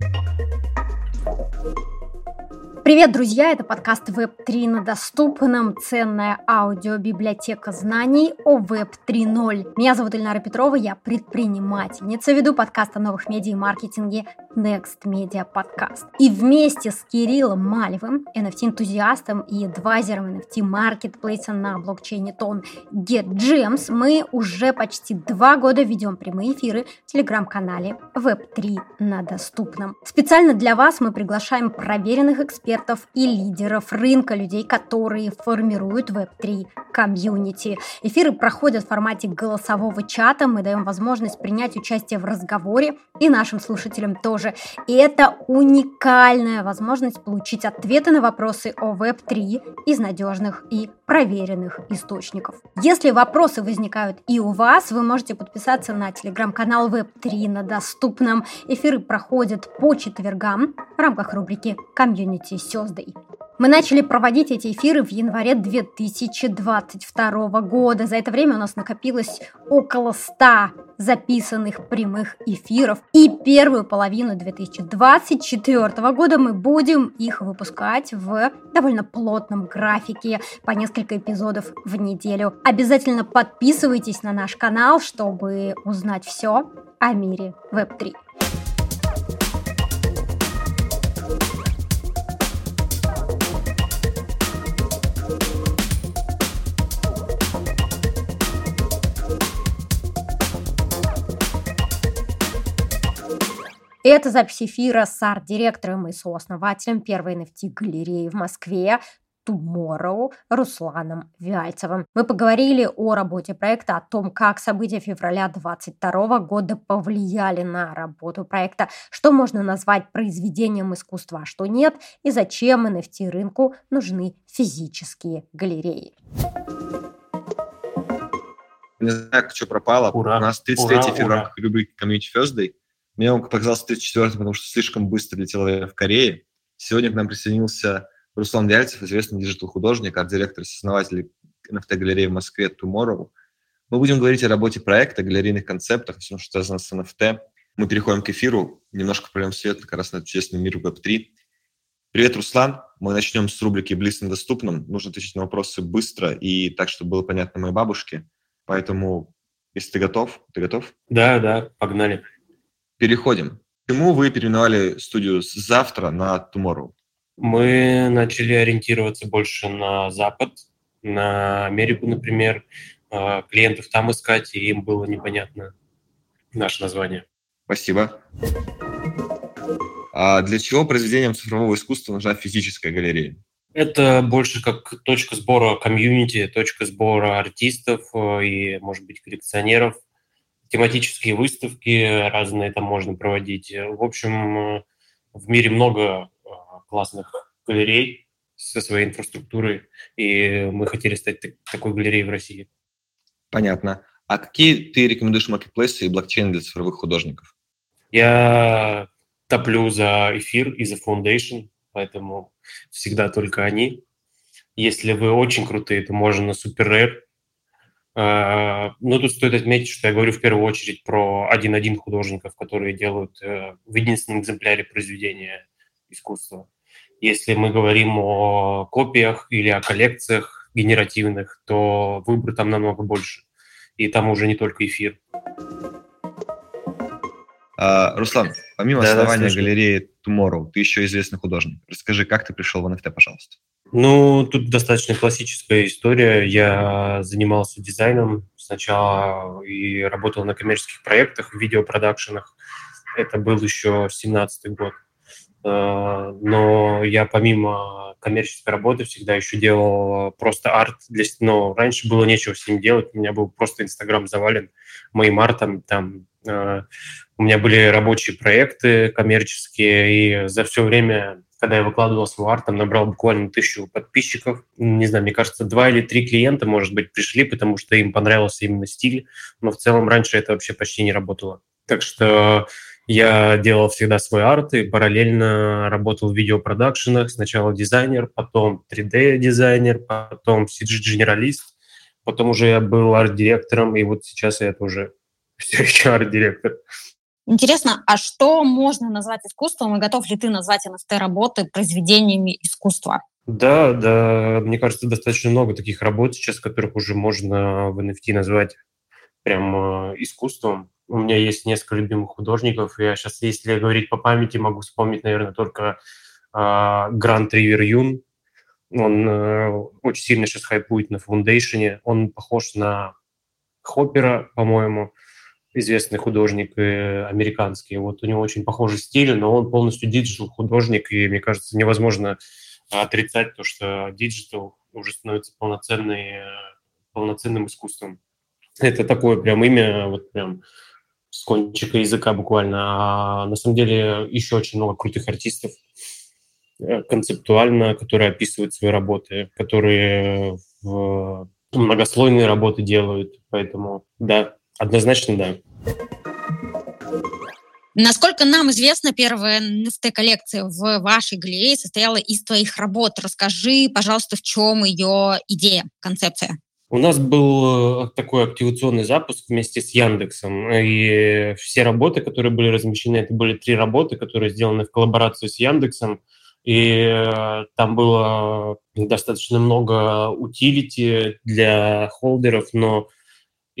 you Привет, друзья! Это подкаст Web3 на доступном. Ценная аудиобиблиотека знаний о Web 3.0. Меня зовут Ильнара Петрова, я предпринимательница, веду подкаст о новых медиа и маркетинге Next Media Podcast. И вместе с Кириллом Малевым, NFT-энтузиастом и адвайзером NFT-маркетплейса на блокчейне Тон GetGems, мы уже почти два года ведем прямые эфиры в телеграм-канале Web3 на доступном. Специально для вас мы приглашаем проверенных экспертов экспертов и лидеров рынка, людей, которые формируют Web3 комьюнити. Эфиры проходят в формате голосового чата, мы даем возможность принять участие в разговоре и нашим слушателям тоже. И это уникальная возможность получить ответы на вопросы о Web3 из надежных и проверенных источников. Если вопросы возникают и у вас, вы можете подписаться на телеграм-канал Web3 на доступном. Эфиры проходят по четвергам в рамках рубрики «Community Thursday». Мы начали проводить эти эфиры в январе 2022 года. За это время у нас накопилось около 100 записанных прямых эфиров. И первую половину 2024 года мы будем их выпускать в довольно плотном графике по несколько эпизодов в неделю. Обязательно подписывайтесь на наш канал, чтобы узнать все о мире Web3. Это запись эфира с арт-директором и сооснователем первой NFT-галереи в Москве Tomorrow Русланом Вяльцевым. Мы поговорили о работе проекта, о том, как события февраля 2022 года повлияли на работу проекта, что можно назвать произведением искусства, а что нет, и зачем NFT рынку нужны физические галереи. Не знаю, что пропало. Ура, У нас 33 февраля рубрики Community Thursday. Мне он показался 34 потому что слишком быстро летел в Корее. Сегодня к нам присоединился Руслан Вяльцев, известный digital-художник, арт-директор и основатель NFT-галереи в Москве Tomorrow. Мы будем говорить о работе проекта, галерейных концептах, все, что связано с NFT. Мы переходим к эфиру, немножко прольем свет как раз на честный мир Web3. Привет, Руслан. Мы начнем с рубрики «Блиц на доступном». Нужно отвечать на вопросы быстро и так, чтобы было понятно моей бабушке. Поэтому, если ты готов, ты готов? Да, да, погнали. Переходим. Почему вы переименовали студию с завтра на Tomorrow? Мы начали ориентироваться больше на Запад, на Америку, например, а, клиентов там искать, и им было непонятно наше название. Спасибо. А для чего произведениям цифрового искусства нужна физическая галерея? Это больше как точка сбора комьюнити, точка сбора артистов э, и, может быть, коллекционеров – тематические выставки разные там можно проводить. В общем, в мире много а, классных галерей со своей инфраструктурой, и мы хотели стать такой галереей в России. Понятно. А какие ты рекомендуешь маркетплейсы и блокчейн для цифровых художников? Я топлю за эфир и за Foundation, поэтому всегда только они. Если вы очень крутые, то можно на Super Rare Э, но тут стоит отметить, что я говорю в первую очередь про один-один художников, которые делают э, в единственном экземпляре произведения искусства. Если мы говорим о копиях или о коллекциях генеративных, то выбор там намного больше. И там уже не только эфир. А, Руслан, помимо да, основания да, галереи Tomorrow, ты еще известный художник. Расскажи, как ты пришел в NFT, пожалуйста. Ну, тут достаточно классическая история. Я занимался дизайном сначала и работал на коммерческих проектах, в видеопродакшенах. Это был еще 17 год. Э, но я помимо коммерческой работы всегда еще делал просто арт. Для, но раньше было нечего с ним делать. У меня был просто Инстаграм завален моим артом. Там, э, у меня были рабочие проекты коммерческие, и за все время когда я выкладывал свой арт, там набрал буквально тысячу подписчиков. Не знаю, мне кажется, два или три клиента, может быть, пришли, потому что им понравился именно стиль, но в целом раньше это вообще почти не работало. Так что я делал всегда свой арт и параллельно работал в видеопродакшенах. Сначала дизайнер, потом 3D-дизайнер, потом CG-генералист, потом уже я был арт-директором, и вот сейчас я тоже все еще арт-директор. Интересно, а что можно назвать искусством, и готов ли ты назвать NFT-работы произведениями искусства? Да, да, мне кажется, достаточно много таких работ сейчас, которых уже можно в NFT назвать прям э, искусством. У меня есть несколько любимых художников. Я сейчас, если говорить по памяти, могу вспомнить, наверное, только Грант Ривер Юн. Он э, очень сильно сейчас хайпует на Foundation е. Он похож на Хоппера, по-моему, известный художник э, американский. Вот у него очень похожий стиль, но он полностью digital художник, и мне кажется, невозможно отрицать то, что digital уже становится полноценной, полноценным искусством. Это такое прям имя, вот прям с кончика языка буквально. А на самом деле еще очень много крутых артистов э, концептуально, которые описывают свои работы, которые в многослойные работы делают. Поэтому да, однозначно да. Насколько нам известно, первая NFT-коллекция в вашей галерее состояла из твоих работ. Расскажи, пожалуйста, в чем ее идея, концепция? У нас был э, такой активационный запуск вместе с Яндексом, и все работы, которые были размещены, это были три работы, которые сделаны в коллаборации с Яндексом, и э, там было достаточно много утилити для холдеров, но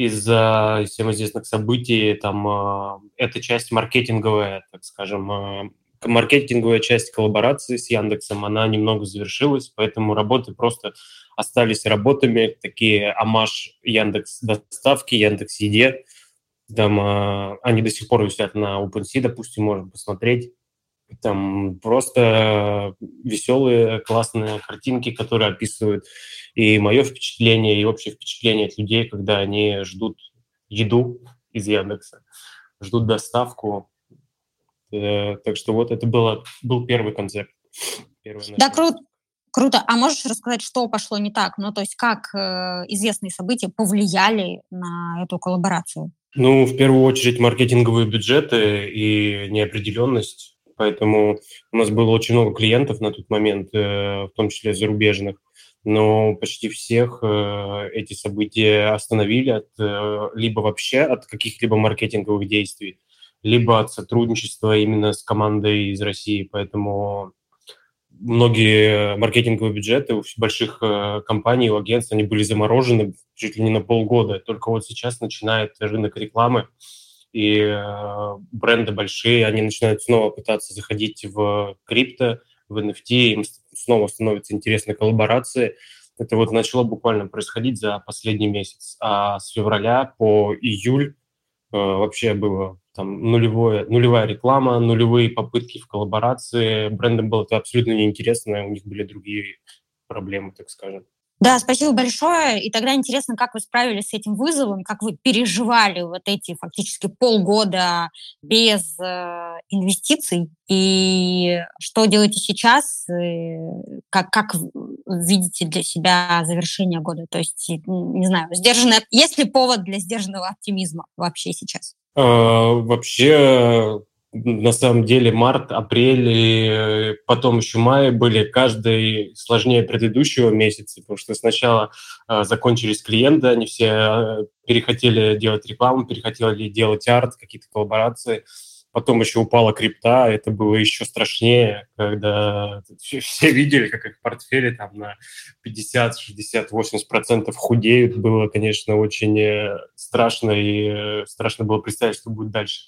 из-за всем известных событий, там, э, эта часть маркетинговая, так скажем, э, маркетинговая часть коллаборации с Яндексом, она немного завершилась, поэтому работы просто остались работами, такие амаш Яндекс доставки, Яндекс Еде, там, э, они до сих пор висят на OpenSea, допустим, можно посмотреть. Там просто веселые, классные картинки, которые описывают и мое впечатление, и общее впечатление от людей, когда они ждут еду из Яндекса, ждут доставку. Э, так что вот это было, был первый концепт. Первый да, круто. Круто. А можешь рассказать, что пошло не так? Ну, то есть как э, известные события повлияли на эту коллаборацию? Ну, в первую очередь, маркетинговые бюджеты и неопределенность. Поэтому у нас было очень много клиентов на тот момент, э, в том числе зарубежных но почти всех э, эти события остановили от, э, либо вообще от каких-либо маркетинговых действий, либо от сотрудничества именно с командой из России. Поэтому многие маркетинговые бюджеты у больших компаний, у агентств, они были заморожены чуть ли не на полгода. Только вот сейчас начинает рынок рекламы, и бренды большие, они начинают снова пытаться заходить в крипто, в NFT, им снова становятся интересны коллаборации. Это вот начало буквально происходить за последний месяц. А с февраля по июль э, вообще было там нулевое, нулевая реклама, нулевые попытки в коллаборации. Брендам было это абсолютно неинтересно, у них были другие проблемы, так скажем. Да, спасибо большое. И тогда интересно, как вы справились с этим вызовом, как вы переживали вот эти фактически полгода без э, инвестиций, и что делаете сейчас, как, как видите для себя завершение года? То есть, не знаю, сдержанное... Есть ли повод для сдержанного оптимизма вообще сейчас? А, вообще на самом деле март, апрель и потом еще май были каждый сложнее предыдущего месяца, потому что сначала э, закончились клиенты, они все э, перехотели делать рекламу, перехотели делать арт, какие-то коллаборации. Потом еще упала крипта, это было еще страшнее, когда все видели, как их портфели там на 50, 60, 80 процентов худеют. Было, конечно, очень э, страшно, и страшно было представить, что будет дальше.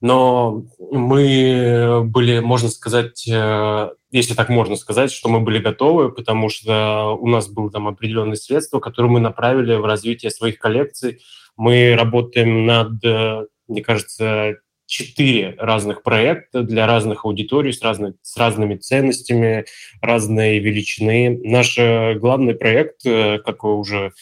Но мы были, можно сказать, э, если так можно сказать, что мы были готовы, потому что у нас было там определенные средства, которые мы направили в развитие своих коллекций. Мы работаем над, э, мне кажется, четыре разных проекта для разных аудиторий с, разных, с разными ценностями, разной величины. Наш э, главный проект, как уже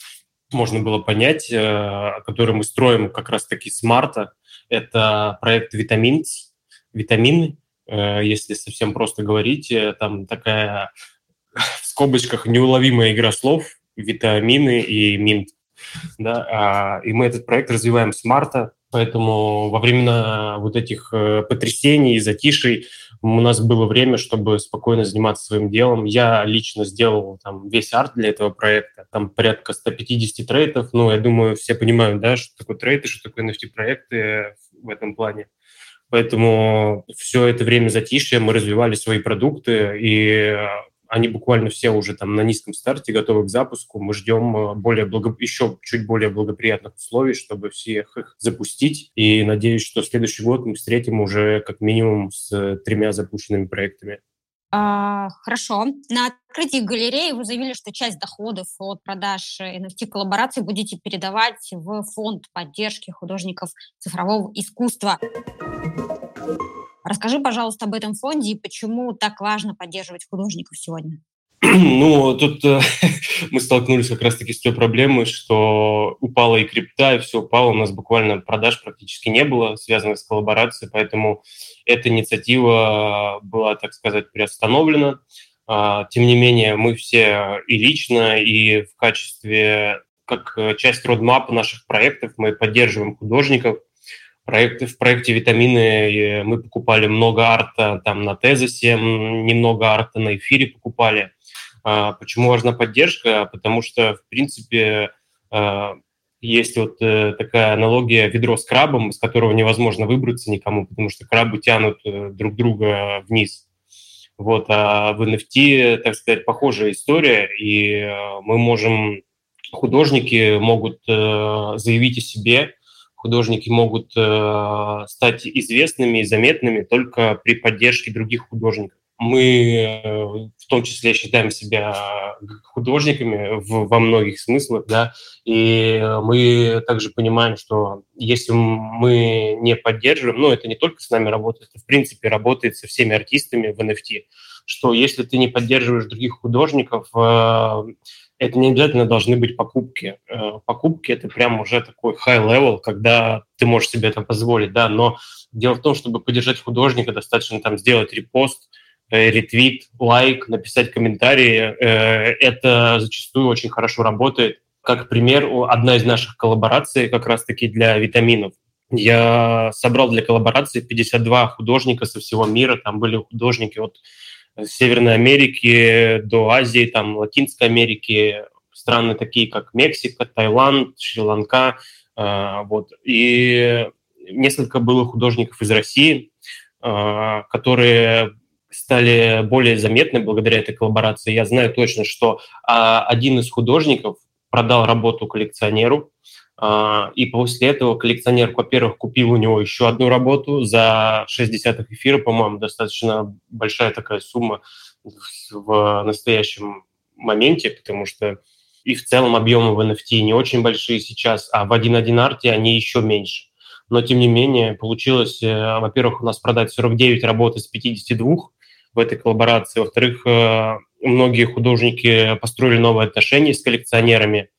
можно было понять, который мы строим как раз-таки с марта – это проект «Витаминс», «Витамины», э, если совсем просто говорить. Э, там такая в скобочках неуловимая игра слов «витамины» и «минт». Да? А, и мы этот проект развиваем с марта, поэтому во времена вот этих э, потрясений и затишей у нас было время, чтобы спокойно заниматься своим делом. Я лично сделал там весь арт для этого проекта, там порядка 150 трейдов. Ну, я думаю, все понимают, да, что такое трейд и что такое NFT-проекты в этом плане. Поэтому все это время затишья мы развивали свои продукты, и они буквально все уже там на низком старте, готовы к запуску. Мы ждем э, более благо... еще чуть более благоприятных условий, чтобы всех их запустить. И надеюсь, что следующий год мы встретим уже как минимум с тремя запущенными проектами. А, хорошо. На открытии галереи вы заявили, что часть доходов от продаж NFT-коллабораций будете передавать в фонд поддержки художников цифрового искусства. Расскажи, пожалуйста, об этом фонде и почему так важно поддерживать художников сегодня. Ну, тут э, мы столкнулись как раз-таки с той проблемой, что упала и крипта, и все упало. У нас буквально продаж практически не было, связанных с коллаборацией, поэтому эта инициатива была, так сказать, приостановлена. А, тем не менее, мы все и лично, и в качестве, как часть родмапа наших проектов, мы поддерживаем художников, проекты, в проекте «Витамины» мы покупали много арта там на Тезосе, немного арта на эфире покупали. А, почему важна поддержка? Потому что, в принципе, а, есть вот э, такая аналогия ведро с крабом, из которого невозможно выбраться никому, потому что крабы тянут э, друг друга вниз. Вот, а в NFT, так сказать, похожая история, и э, мы можем, художники могут заявить о себе, художники могут э, стать известными и заметными только при поддержке других художников. Мы э, в том числе считаем себя художниками в, во многих смыслах, да, и мы также понимаем, что если мы не поддерживаем, ну, это не только с нами работает, это в принципе работает со всеми артистами в NFT, что если ты не поддерживаешь других художников, э, это не обязательно должны быть покупки. Э, покупки – это прям уже такой high-level, когда ты можешь себе это позволить, да, но дело в том, чтобы поддержать художника, достаточно там сделать репост, э, ретвит, лайк, написать комментарии. Э, это зачастую очень хорошо работает. Как пример, одна из наших коллабораций как раз-таки для витаминов. Я собрал для коллаборации 52 художника со всего мира. Там были художники от Северной Америки до Азии, там, Латинской Америки, страны такие, как Мексика, Таиланд, Шри-Ланка, э, вот. И несколько было художников из России, э, которые стали более заметны благодаря этой коллаборации. Я знаю точно, что э, один из художников продал работу коллекционеру, и после этого коллекционер, во-первых, купил у него еще одну работу за 60 эфира, по-моему, достаточно большая такая сумма в настоящем моменте, потому что и в целом объемы в NFT не очень большие сейчас, а в 1.1 арте они еще меньше. Но, тем не менее, получилось, э, во-первых, у нас продать 49 работ из 52 в этой коллаборации, во-вторых, э, многие художники построили новые отношения с коллекционерами,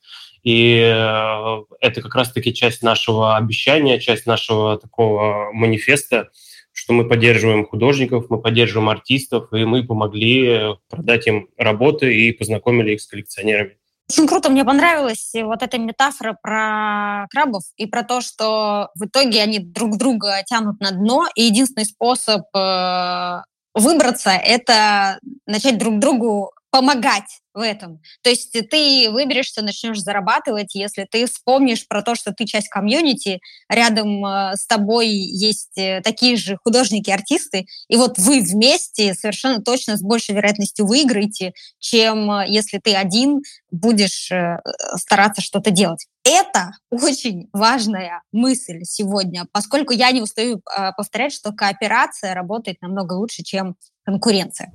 и э, это как раз-таки часть нашего обещания, часть нашего такого манифеста, что мы поддерживаем художников, мы поддерживаем артистов, и мы помогли продать им работы и познакомили их с коллекционерами. Очень круто, мне понравилась вот эта метафора про крабов и про то, что в итоге они друг друга тянут на дно, и единственный способ э, выбраться — это начать друг другу помогать в этом. То есть ты выберешься, начнешь зарабатывать, если ты вспомнишь про то, что ты часть комьюнити, рядом э, с тобой есть э, такие же художники, артисты, и вот вы вместе совершенно точно с большей вероятностью выиграете, чем э, если ты один будешь стараться что-то делать. Это очень важная мысль сегодня, поскольку я не устаю повторять, что кооперация работает намного лучше, чем конкуренция.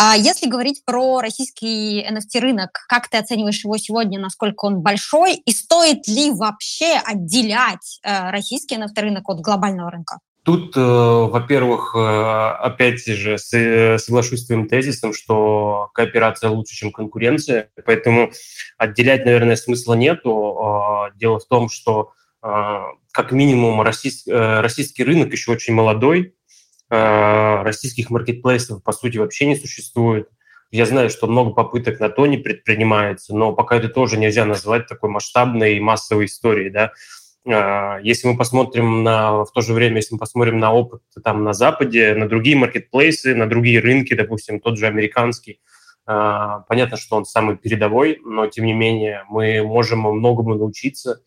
А если говорить про российский NFT-рынок, как ты оцениваешь его сегодня, насколько он большой, и стоит ли вообще отделять э, российский NFT-рынок от глобального рынка? Тут, э, во-первых, э, опять же, соглашусь с твоим тезисом, что кооперация лучше, чем конкуренция, поэтому отделять, наверное, смысла нету. Дело в том, что как минимум российский, рынок еще очень молодой, российских маркетплейсов, по сути, вообще не существует. Я знаю, что много попыток на то не предпринимается, но пока это тоже нельзя назвать такой масштабной и массовой историей, да. Э, если мы посмотрим на, в то же время, если мы посмотрим на опыт там на Западе, на другие маркетплейсы, на другие рынки, допустим, тот же американский, э, понятно, что он самый передовой, но тем не менее мы можем многому научиться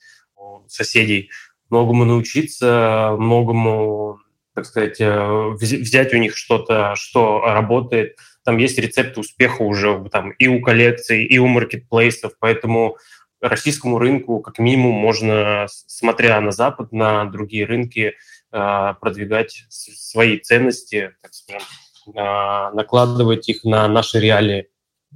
соседей многому научиться, многому, так сказать, э, взять у них что-то, что работает. Там есть рецепты успеха уже там, и у коллекций, и у маркетплейсов, поэтому российскому рынку как минимум можно, смотря на Запад, на другие рынки, э, продвигать свои ценности, так скажем, накладывать их на наши реалии.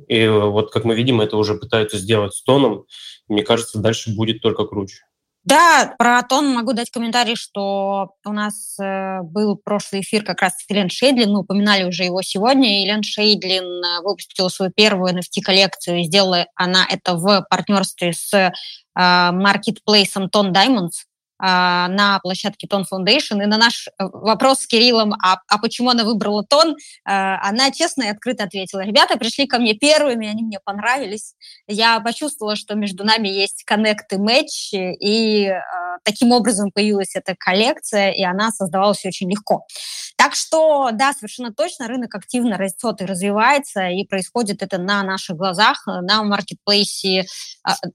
И вот, как мы видим, это уже пытаются сделать с тоном. Мне кажется, дальше будет только круче. Да, про тон могу дать комментарий, что у нас э, был прошлый эфир как раз с Элен Шейдлин, мы упоминали уже его сегодня. Элен Шейдлин э, выпустила свою первую NFT-коллекцию, сделала она это в партнерстве с э, маркетплейсом Ton Diamonds. А, на площадке Тон Foundation. И на наш э, вопрос с Кириллом, а, а почему она выбрала Тон, э, она честно и открыто ответила. Ребята пришли ко мне первыми, они мне понравились. Я почувствовала, что между нами есть коннект и матч, и э, таким образом появилась эта коллекция, и она создавалась очень легко. Так что, да, совершенно точно, рынок активно растет и развивается, и происходит это на наших глазах, на маркетплейсе,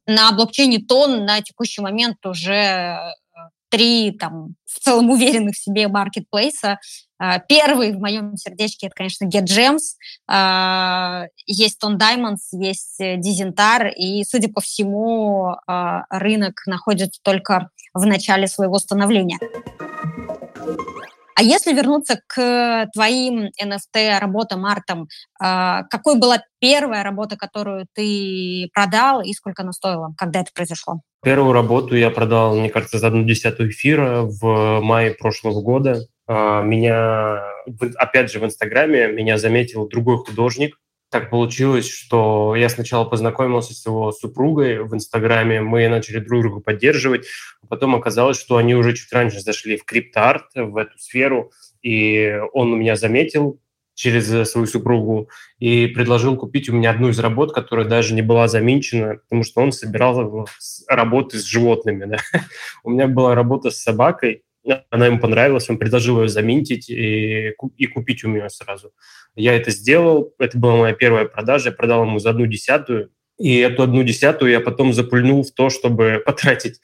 на блокчейне Тон на текущий момент уже три там в целом уверенных в себе маркетплейса. А, первый в моем сердечке это, конечно, Get Gems. А, есть Ton Diamonds, есть Dizentar, и, судя по всему, а, рынок находится только в начале своего становления. А если вернуться к твоим NFT-работам, артам, какой была первая работа, которую ты продал, и сколько она стоила, когда это произошло? Первую работу я продал, мне кажется, за одну десятую эфира в мае прошлого года. А, меня, опять же, в Инстаграме меня заметил другой художник. Так получилось, что я сначала познакомился с его супругой в Инстаграме, мы начали друг друга поддерживать, а потом оказалось, что они уже чуть раньше зашли в криптоарт, в эту сферу, и он меня заметил, через э, свою супругу и предложил купить у меня одну из работ, которая даже не была заминчена, потому что он собирал работы с животными. Да. У меня была работа с собакой, она ему понравилась, он предложил ее заминтить и, и купить у меня сразу. Я это сделал, это была моя первая продажа, я продал ему за одну десятую, и эту одну десятую я потом запульнул в то, чтобы потратить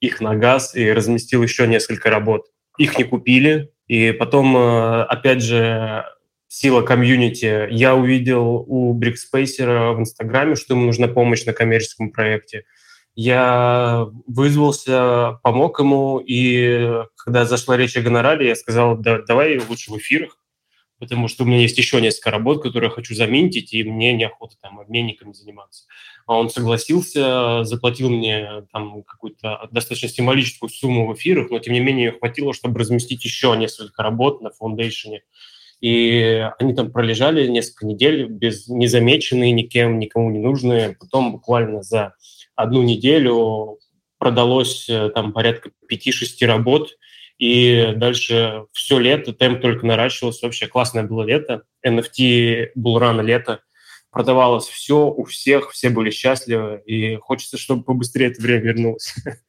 их на газ и разместил еще несколько работ. Их не купили, и потом, э, опять же, сила комьюнити. Я увидел у Брикспейсера в Инстаграме, что ему нужна помощь на коммерческом проекте. Я вызвался, помог ему, и когда зашла речь о гонораре, я сказал, да, давай лучше в эфирах, потому что у меня есть еще несколько работ, которые я хочу заменить, и мне неохота там обменниками заниматься. А он согласился, заплатил мне там какую-то достаточно символическую сумму в эфирах, но тем не менее хватило, чтобы разместить еще несколько работ на фундейшене. И они там пролежали несколько недель без незамеченные никем, никому не нужные. Потом буквально за одну неделю продалось э, там порядка 5-6 работ, и дальше все лето темп только наращивался. Вообще классное было лето. NFT был рано лето. Продавалось все у всех, все были счастливы. И хочется, чтобы побыстрее это время вернулось.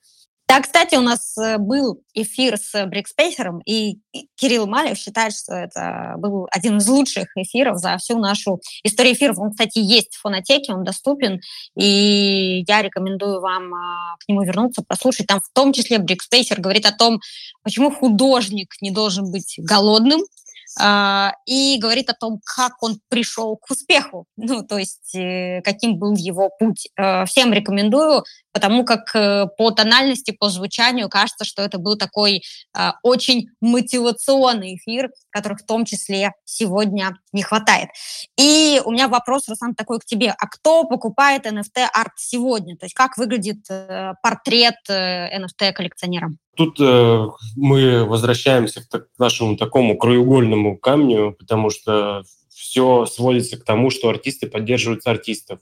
Да, кстати, у нас э, был эфир с Брикспейсером, и Кирилл Малев считает, что это был один из лучших эфиров за всю нашу историю эфиров. Он, кстати, есть в фонотеке, он доступен, и я рекомендую вам а, к нему вернуться, послушать. Там в том числе Брикспейсер говорит о том, почему художник не должен быть голодным, а, и говорит о том, как он пришел к успеху, ну, то есть э, каким был его путь. Э, всем рекомендую, потому как э, по тональности, по звучанию кажется, что это был такой очень мотивационный эфир, которых в том числе сегодня не хватает. И у меня вопрос, Руслан, такой к тебе. А кто покупает NFT-арт сегодня? То есть как выглядит портрет NFT-коллекционера? Тут э, мы возвращаемся к, к нашему такому краеугольному камню, потому что все сводится к тому, что артисты поддерживают артистов.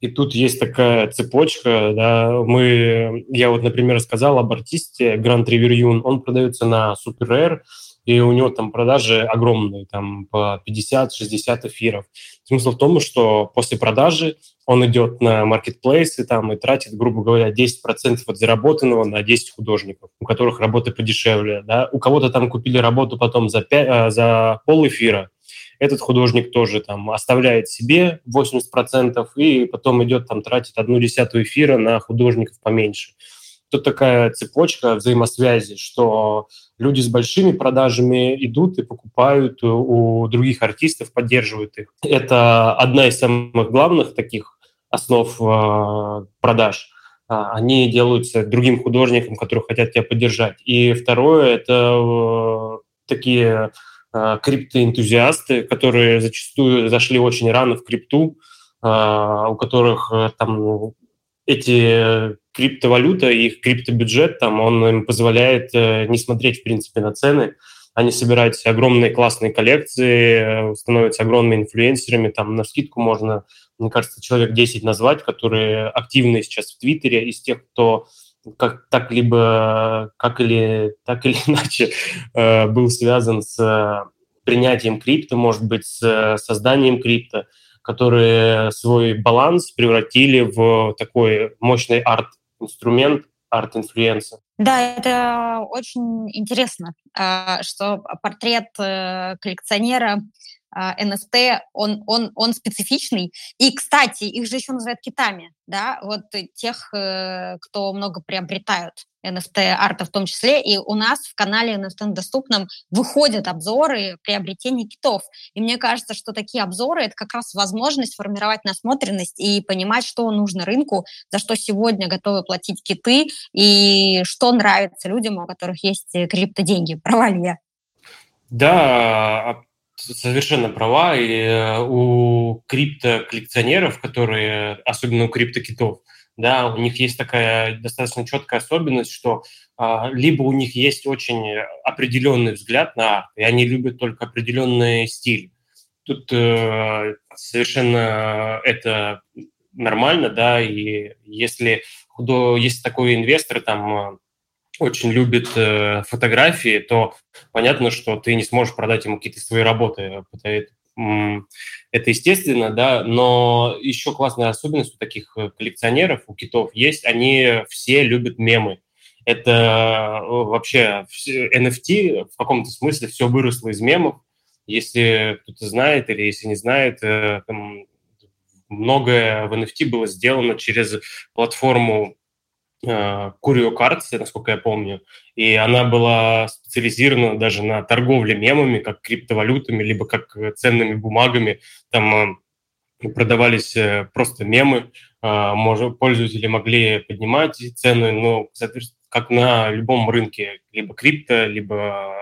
И тут есть такая цепочка, да, мы, я вот, например, сказал об артисте Грант Риверюн, он продается на Super Rare, и у него там продажи огромные, там по 50-60 эфиров. Смысл в том, что после продажи он идет на маркетплейс и там и тратит, грубо говоря, 10% от заработанного на 10 художников, у которых работы подешевле. Да? У кого-то там купили работу потом за, 5, а, за пол эфира, этот художник тоже там оставляет себе 80% и потом идет там тратит одну десятую эфира на художников поменьше. тут такая цепочка взаимосвязи, что люди с большими продажами идут и покупают у других артистов, поддерживают их. Это одна из самых главных таких основ э, продаж. А, они делаются другим художникам, которые хотят тебя поддержать. И второе – это э, такие криптоэнтузиасты, которые зачастую зашли очень рано в крипту, у которых там эти криптовалюта и их криптобюджет, там, он им позволяет э, не смотреть, в принципе, на цены. Они собирают огромные классные коллекции, э, становятся огромными инфлюенсерами. Там на скидку можно, мне кажется, человек 10 назвать, которые активны сейчас в Твиттере, из тех, кто как так либо как или так или иначе э, был связан с принятием крипто, может быть, с созданием крипто которые свой баланс превратили в такой мощный арт-инструмент, арт-influence а. Да, это очень интересно, что портрет э, коллекционера А, он, он, он специфичный. И, кстати, их же еще называют китами, да, вот тех, э, кто много приобретают NFT-арта в том числе. И у нас в канале NFT доступном выходят обзоры приобретения китов. И мне кажется, что такие обзоры — это как раз возможность формировать насмотренность и понимать, что нужно рынку, за что сегодня готовы платить киты и что нравится людям, у которых есть криптоденьги. Права ли я? Да, совершенно права. И э, у криптоколлекционеров, которые, особенно у криптокитов, да, у них есть такая достаточно четкая особенность, что а, либо у них есть очень определенный взгляд на арт, и они любят только определенный стиль. Тут э, совершенно это нормально, да, и если есть такой инвестор, там очень любит э, фотографии, то понятно, что ты не сможешь продать ему какие-то свои работы. Это, это естественно, да, но еще классная особенность у таких э, коллекционеров, у китов есть, они все любят мемы. Это э, вообще NFT в каком-то смысле все выросло из мемов. Если кто-то знает или если не знает, э, там, многое в NFT было сделано через платформу Curio Cards, насколько я помню, и она была специализирована даже на торговле мемами, как криптовалютами, либо как ценными бумагами. Там э, продавались э, просто мемы, э, пользователи могли поднимать цены, но, соответственно, как на любом рынке, либо крипто, либо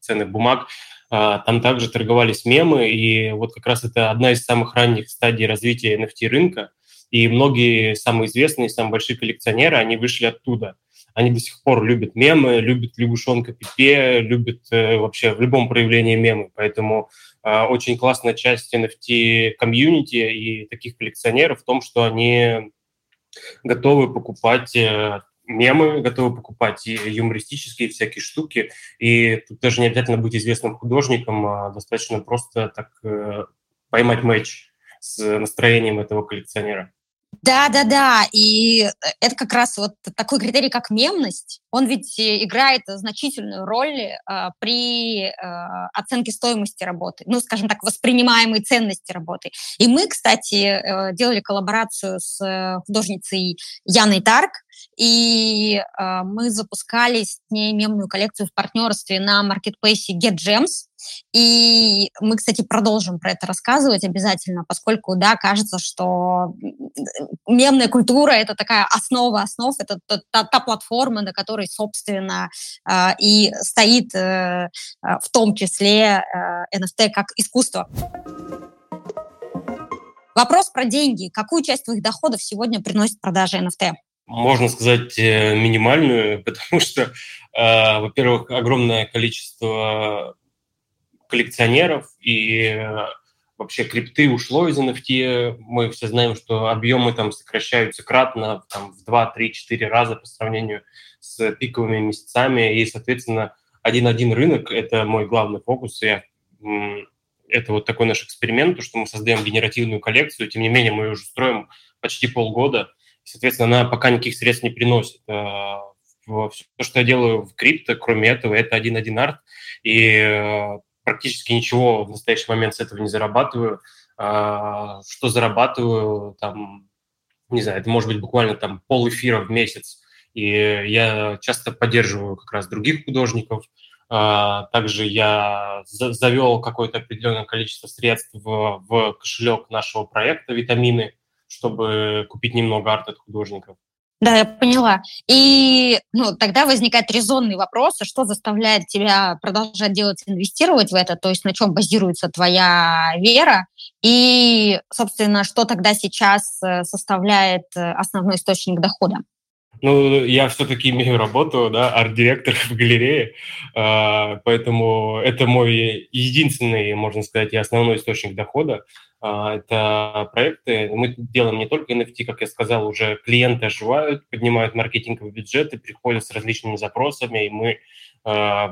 ценных бумаг, там также торговались мемы, и вот как раз это одна из самых ранних стадий развития NFT рынка, и многие самые известные, самые большие коллекционеры, они вышли оттуда. Они до сих пор любят мемы, любят лягушонка Пипе, любят э, вообще в любом проявлении мемы. Поэтому э, очень классная часть NFT-комьюнити и таких коллекционеров в том, что они готовы покупать э, мемы, готовы покупать и юмористические всякие штуки. И тут даже не обязательно быть известным художником, а достаточно просто так э, поймать матч с настроением этого коллекционера. Да, да, да. И э, это как раз вот такой критерий, как мемность. Он ведь э, играет значительную роль э, при э, оценке стоимости работы, ну, скажем так, воспринимаемой ценности работы. И мы, кстати, э, делали коллаборацию с э, художницей Яной Тарк, и э, мы запускали с ней мемную коллекцию в партнерстве на маркетплейсе Get Gems. И мы, кстати, продолжим про это рассказывать обязательно, поскольку, да, кажется, что мемная культура — это такая основа основ, это та, та, та платформа, на которой, собственно, э, и стоит э, в том числе э, NFT как искусство. Вопрос про деньги. Какую часть твоих доходов сегодня приносит продажа NFT? Можно сказать, минимальную, потому что, во-первых, огромное количество коллекционеров и э, вообще крипты ушло из NFT. Мы все знаем, что объемы там сокращаются кратно, там, в 2, 3, 4 раза по сравнению с пиковыми месяцами. И, соответственно, один-один рынок – это мой главный фокус. Я, это вот такой наш эксперимент, что мы создаем генеративную коллекцию, тем не менее мы ее уже строим почти полгода. Соответственно, она пока никаких средств не приносит. Все, что я делаю в крипто, кроме этого, это один-один арт. И э, практически ничего в настоящий момент с этого не зарабатываю. А, что зарабатываю, там, не знаю, это может быть буквально там пол эфира в месяц И я часто поддерживаю как раз других художников. А, также я завел какое-то определенное количество средств в, в кошелек нашего проекта «Витамины», чтобы купить немного арт от художников. Да, я поняла. И ну, тогда возникает резонный вопрос, а что заставляет тебя продолжать делать, инвестировать в это, то есть на чем базируется твоя вера, и, собственно, что тогда сейчас э, составляет э, основной источник дохода? Ну, я все-таки имею работу, да, арт-директор в галерее, а, поэтому это мой единственный, можно сказать, и основной источник дохода. А, это проекты. Мы делаем не только NFT, как я сказал, уже клиенты оживают, поднимают маркетинговые бюджеты, приходят с различными запросами, и мы а,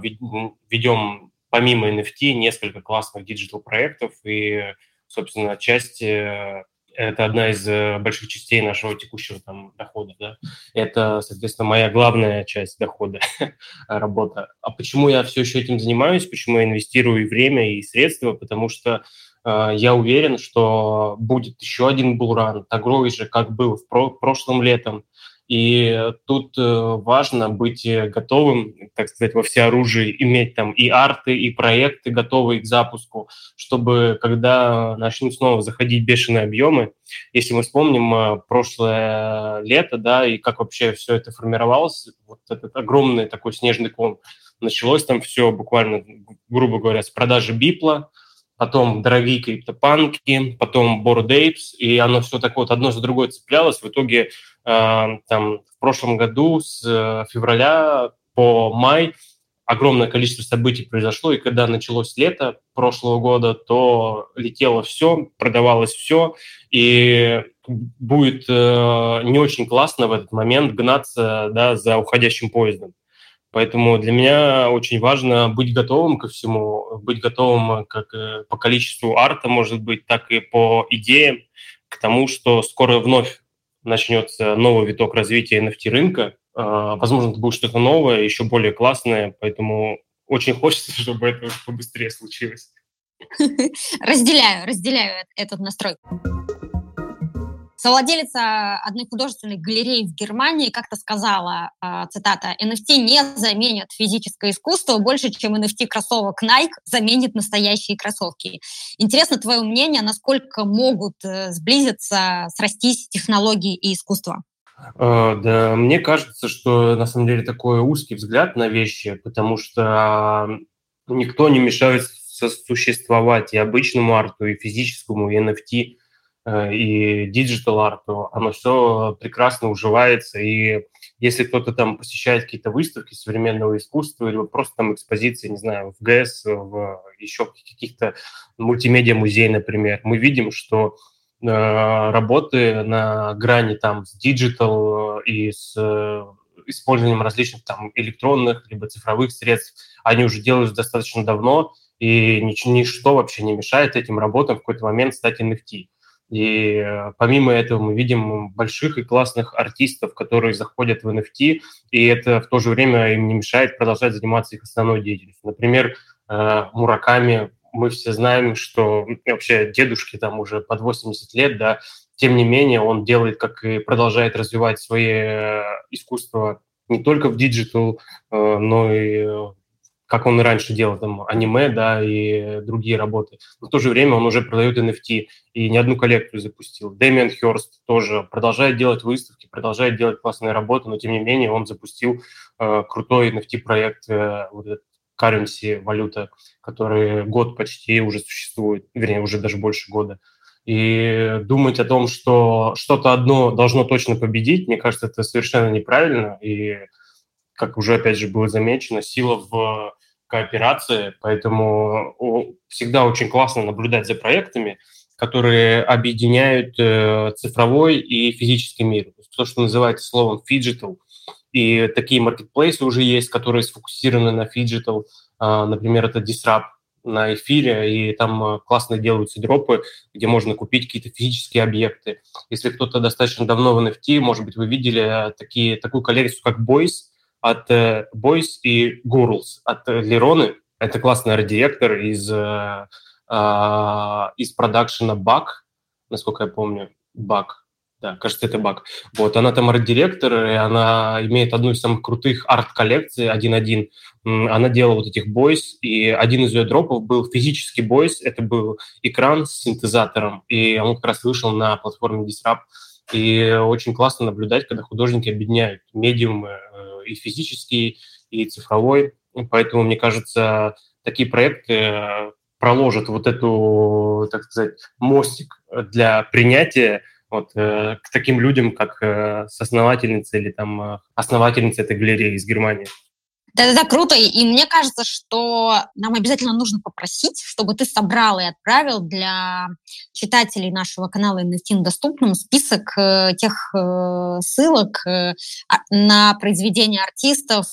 ведем помимо NFT несколько классных диджитал-проектов, и, собственно, часть э, это одна из э, больших частей нашего текущего там дохода. Да? Это, соответственно, моя главная часть дохода, работа. А почему я все еще этим занимаюсь, почему я инвестирую и время, и средства? Потому что э, я уверен, что будет еще один булран, такой же, как был в про- прошлом летом. И тут э, важно быть э, готовым, так сказать, во всеоружии, иметь там и арты, и проекты готовые к запуску, чтобы когда начнут снова заходить бешеные объемы, если мы вспомним э, прошлое лето, да, и как вообще все это формировалось, вот этот огромный такой снежный ком, началось там все буквально, грубо говоря, с продажи бипла, потом дорогие криптопанки, потом Bored Apes, и оно все так вот одно за другое цеплялось. В итоге Эм, там, в прошлом году с э, февраля по май огромное количество событий произошло, и когда началось лето прошлого года, то летело все, продавалось все, и будет э, не очень классно в этот момент гнаться да, за уходящим поездом. Поэтому для меня очень важно быть готовым ко всему, быть готовым как э, по количеству арта, может быть, так и по идеям, к тому, что скоро вновь начнется новый виток развития NFT рынка. А, возможно, это будет что-то новое, еще более классное, поэтому очень хочется, чтобы это побыстрее случилось. Разделяю, разделяю этот настрой. Совладелица одной художественной галереи в Германии как-то сказала, э, цитата, NFT не заменят физическое искусство больше, чем NFT кроссовок Nike заменит настоящие кроссовки. Интересно твое мнение, насколько могут э, сблизиться, срастись технологии и искусство? Э, да, мне кажется, что на самом деле такой узкий взгляд на вещи, потому что никто не мешает существовать и обычному арту, и физическому, и NFT Э, и digital арту, оно все прекрасно уживается. И если кто-то там посещает какие-то выставки современного искусства или просто там экспозиции, не знаю, в ГЭС, в еще каких-то мультимедиа-музей, например, мы видим, что э, работы на грани там с digital и с э, использованием различных там электронных либо цифровых средств, они уже делаются достаточно давно, и ничто вообще не мешает этим работам в какой-то момент стать NFT. И э, помимо этого мы видим больших и классных артистов, которые заходят в NFT, и это в то же время им не мешает продолжать заниматься их основной деятельностью. Например, э, Мураками, мы все знаем, что вообще дедушки там уже под 80 лет, да, тем не менее он делает, как и продолжает развивать свои э, искусства не только в digital, но и как он и раньше делал там аниме, да, и другие работы. Но в то же время он уже продает NFT и не одну коллекцию запустил. Дэмиан Хёрст тоже продолжает делать выставки, продолжает делать классные работы, но тем не менее он запустил э, крутой NFT-проект, э, вот этот Currency, валюта, который год почти уже существует, вернее, уже даже больше года. И думать о том, что что-то одно должно точно победить, мне кажется, это совершенно неправильно. И как уже, опять же, было замечено, сила в кооперации, поэтому всегда очень классно наблюдать за проектами, которые объединяют э, цифровой и физический мир. То, что называется словом «phygital». И такие маркетплейсы уже есть, которые сфокусированы на phygital. А, например, это Disrupt на эфире, и там э, классно делаются дропы, где можно купить какие-то физические объекты. Если кто-то достаточно давно в NFT, может быть, вы видели такие, такую коллекцию, как Boys, от э, Boys и Girls, от э, Лероны. Это классный арт-директор из, э, из продакшена Buck, насколько я помню, Buck. Да, кажется, это баг. Вот, она там арт-директор, и она имеет одну из самых крутых арт-коллекций 1.1. Она делала вот этих бойс, и один из ее дропов был физический бойс, это был экран с синтезатором, и он как раз вышел на платформе Disrupt. И очень классно наблюдать, когда художники объединяют медиумы э, и физический, и цифровой. Поэтому, мне кажется, такие проекты э, проложат вот эту, так сказать, мостик для принятия вот, э, к таким людям, как э, или там э, основательница этой галереи из Германии. Да-да-да, круто. И мне кажется, что нам обязательно нужно попросить, чтобы ты собрал и отправил для читателей нашего канала NFT доступным список э, тех э, ссылок э, а, на произведения артистов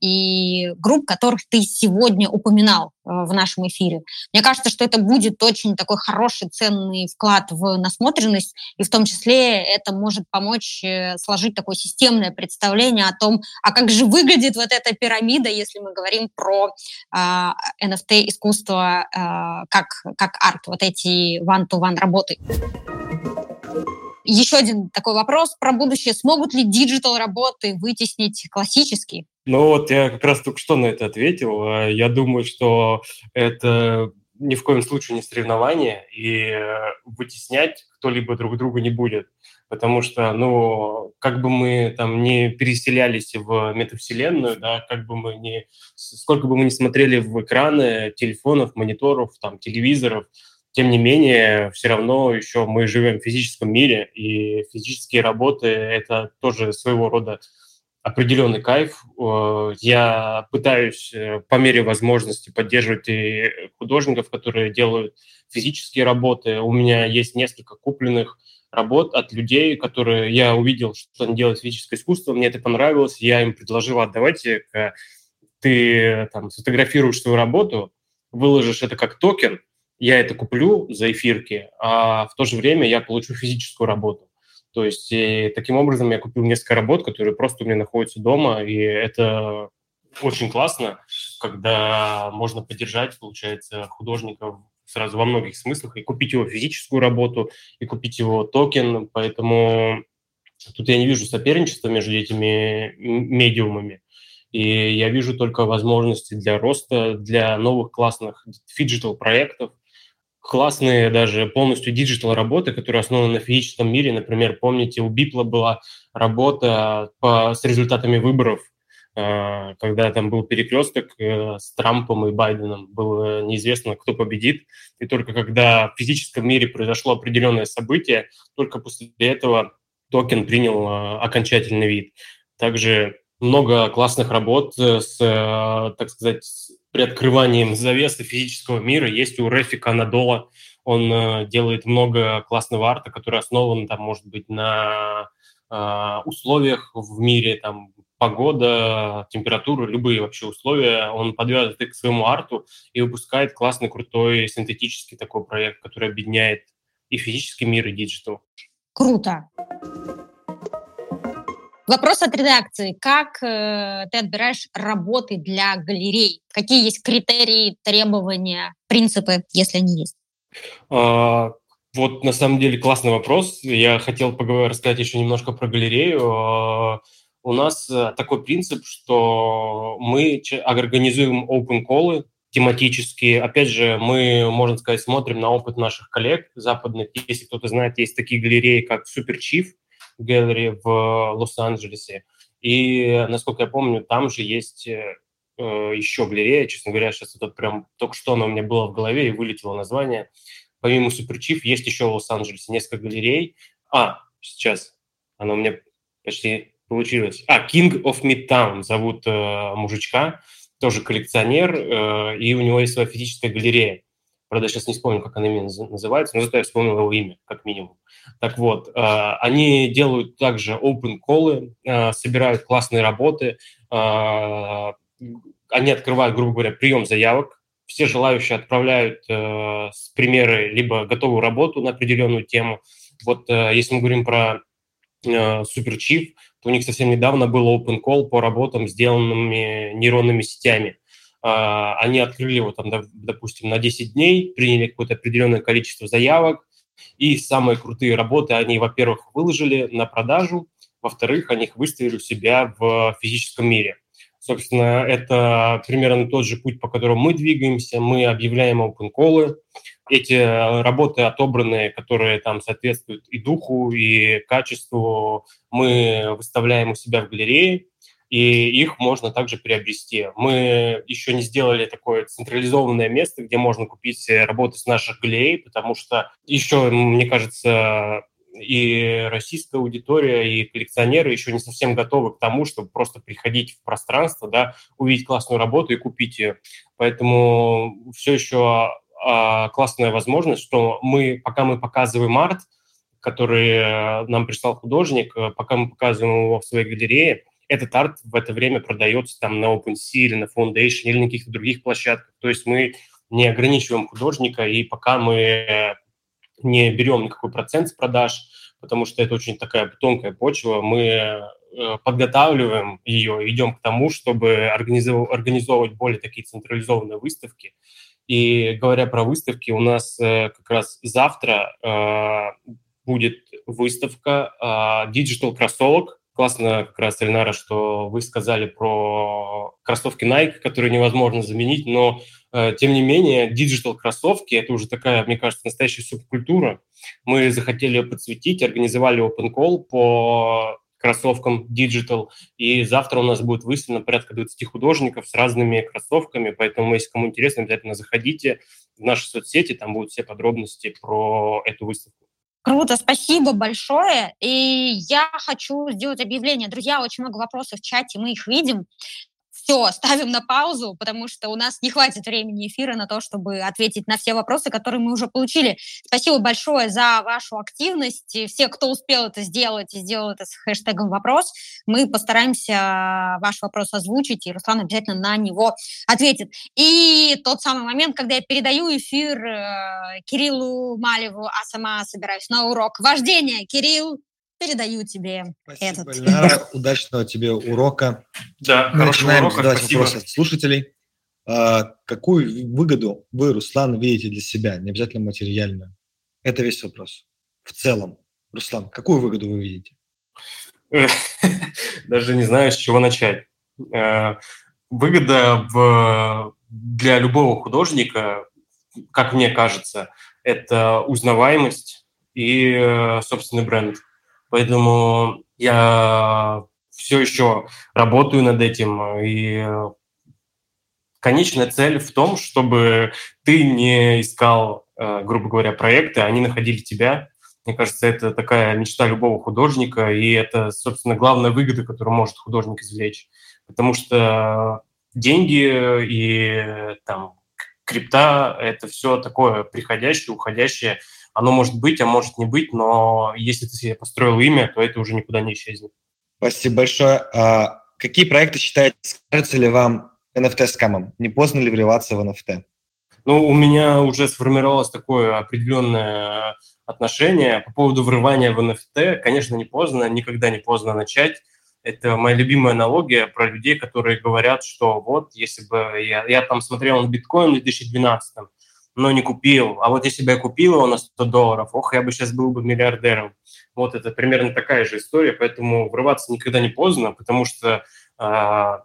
и групп, которых ты сегодня упоминал. Э, в нашем эфире. Мне кажется, что это будет очень такой хороший, ценный вклад в насмотренность, и в том числе это может помочь э, сложить такое системное представление о том, а как же выглядит вот эта пирамида, если мы говорим про э, а, NFT-искусство э, как, как арт, вот эти one-of-one работы. Еще один такой вопрос про будущее. Смогут ли digital работы вытеснить классические? Ну вот я как раз только что на это ответил. А, я думаю, что это ни в коем случае не соревнование, и э, вытеснять кто-либо друг друга не будет. Потому что, ну, как бы мы там не переселялись в метавселенную, да, как бы мы не, сколько бы мы не смотрели в экраны телефонов, мониторов, там, телевизоров, тем не менее, все равно еще мы живем в физическом мире, и физические работы – это тоже своего рода определенный кайф. Я пытаюсь э, по мере возможности поддерживать и художников, которые делают физические работы. У меня есть несколько купленных работ от людей, которые я увидел, что они делают физическое искусство, мне это понравилось, я им предложил, отдавайте, ты там сфотографируешь свою работу, выложишь это как токен, я это куплю за эфирки, а в то же время я получу физическую работу. То есть и таким образом я купил несколько работ, которые просто у меня находятся дома, и это очень классно, когда можно поддержать, получается, художников сразу во многих смыслах, и купить его физическую работу, и купить его токен, поэтому тут я не вижу соперничества между этими медиумами, и я вижу только возможности для роста, для новых классных phygital-проектов, классные даже полностью digital работы, которые основаны на физическом мире. Например, помните, у Бипла была работа по, с результатами выборов, э, когда там был перекресток э, с Трампом и Байденом, было неизвестно, кто победит. И только когда в физическом мире произошло определенное событие, только после этого токен принял э, окончательный вид. Также много классных работ с, так сказать, приоткрыванием завесы физического мира есть у Рефика Надола. Он э, делает много классного арта, который основан, там, может быть, на э, условиях в мире, там, погода, температура, любые вообще условия. Он подвязывает их к своему арту и выпускает классный, крутой, синтетический такой проект, который объединяет и физический мир, и digital. Круто. Вопрос от редакции. Как э, ты отбираешь работы для галерей? Какие есть критерии, требования, принципы, если они есть? А, вот на самом деле классный вопрос. Я хотел поговорить, рассказать еще немножко про галерею. А, у нас э, такой принцип, что мы организуем open колы тематические. Опять же, мы, можно сказать, смотрим на опыт наших коллег западных. Если кто-то знает, есть такие галереи, как Super Chief – Gallery в Лос-Анджелесе. И, насколько я помню, там же есть э, еще галерея, честно говоря, сейчас это прям только что она у меня была в голове и вылетело название. Помимо Суперчиф есть еще в Лос-Анджелесе несколько галерей. А, сейчас она у меня почти получилась. А, King of Midtown зовут э, мужичка, тоже коллекционер, э, и у него есть своя физическая галерея. Правда, сейчас не вспомню, как она именно называется, но зато я вспомнил его имя, как минимум. Так вот, э, они делают также open колы, э, собирают классные работы, э, они открывают, грубо говоря, прием заявок, все желающие отправляют с примеры либо готовую работу на определенную тему. Вот если мы говорим про Superchief, то у них совсем недавно был open call по работам, сделанными нейронными сетями. Они открыли его там, допустим, на 10 дней, приняли какое-то определенное количество заявок, И самые крутые работы они, во-первых, выложили на продажу, во-вторых, они их выставили у себя в физическом мире. Собственно, это примерно тот же путь, по которому мы двигаемся. Мы объявляем open call. Эти работы отобранные, которые там соответствуют и духу, и качеству, мы выставляем у себя в галерее, и их можно также приобрести. Мы еще не сделали такое централизованное место, где можно купить работы с наших галерей, потому что еще, мне кажется, и российская аудитория, и коллекционеры еще не совсем готовы к тому, чтобы просто приходить в пространство, да, увидеть классную работу и купить ее. Поэтому все еще а, классная возможность, что мы, пока мы показываем арт, который э, нам прислал художник, э, пока мы показываем его в своей галерее, этот арт в это время продается там на OpenSea или на Foundation или на каких-то других площадках. То есть мы не ограничиваем художника, и пока мы не берем никакой процент с продаж, потому что это очень такая тонкая почва. Мы э, подготавливаем ее, идем к тому, чтобы организовывать более такие централизованные выставки. И говоря про выставки, у нас э, как раз завтра э, будет выставка digital кроссовок, Классно как раз, Эльнара, что вы сказали про кроссовки Nike, которые невозможно заменить, но э, тем не менее digital кроссовки – это уже такая, мне кажется, настоящая субкультура. Мы захотели подсветить, организовали open call по кроссовкам Digital. И завтра у нас будет выставлено порядка 20 художников с разными кроссовками, поэтому, если кому интересно, обязательно заходите в наши соцсети, там будут все подробности про эту выставку. Круто, спасибо большое. И я хочу сделать объявление. Друзья, очень много вопросов в чате, мы их видим все, ставим на паузу, потому что у нас не хватит времени эфира на то, чтобы ответить на все вопросы, которые мы уже получили. Спасибо большое за вашу активность. И все, кто успел это сделать и сделал это с хэштегом «вопрос», мы постараемся ваш вопрос озвучить, и Руслан обязательно на него ответит. И тот самый момент, когда я передаю эфир э, Кириллу Малеву, а сама собираюсь на урок вождения. Кирилл, передаю тебе спасибо, этот. Ильнара. Удачного тебе урока. Да, Мы начинаем урока, задавать спасибо. вопросы от слушателей. А, какую выгоду вы, Руслан, видите для себя, не обязательно материальную? Это весь вопрос. В целом. Руслан, какую выгоду вы видите? Даже не знаю, с чего начать. Э, выгода в, для любого художника, как мне кажется, это узнаваемость и э, собственный бренд. Поэтому я все еще работаю над этим. И конечная цель в том, чтобы ты не искал, э, грубо говоря, проекты, они находили тебя. Мне кажется, это такая мечта любого художника, и это, собственно, главная выгода, которую может художник извлечь. Потому что деньги и там крипта – это все такое приходящее, уходящее – оно может быть, а может не быть, но если ты себе построил имя, то это уже никуда не исчезнет. Спасибо большое. А какие проекты считаете, кажется ли вам NFT скамом? Не поздно ли вливаться в NFT? Ну, у меня уже сформировалось такое определенное отношение по поводу врывания в NFT. Конечно, не поздно, никогда не поздно начать. Это моя любимая аналогия про людей, которые говорят, что вот, если бы я, я там смотрел на биткоин в 2012 но не купил. А вот если бы я купил его на 100 долларов, ох, я бы сейчас был бы миллиардером. Вот это примерно такая же история, поэтому врываться никогда не поздно, потому что э,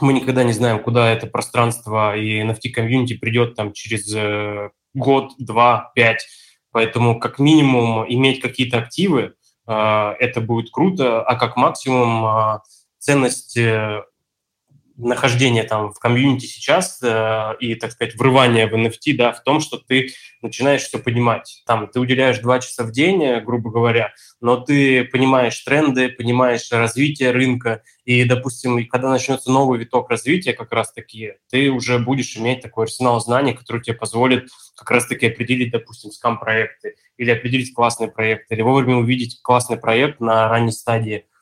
мы никогда не знаем, куда это пространство и NFT-комьюнити придет там через э, год, два, пять. Поэтому как минимум иметь какие-то активы, э, это будет круто, а как максимум э, ценность нахождение там в комьюнити сейчас э, и, так сказать, врывание в NFT, да, в том, что ты начинаешь все понимать. Там ты уделяешь два часа в день, э, грубо говоря, но ты понимаешь тренды, понимаешь развитие рынка, и, допустим, когда начнется новый виток развития как раз-таки, ты уже будешь иметь такой арсенал знаний, который тебе позволит как раз-таки определить, допустим, скам-проекты или определить классный проект, или вовремя увидеть классный проект на ранней стадии –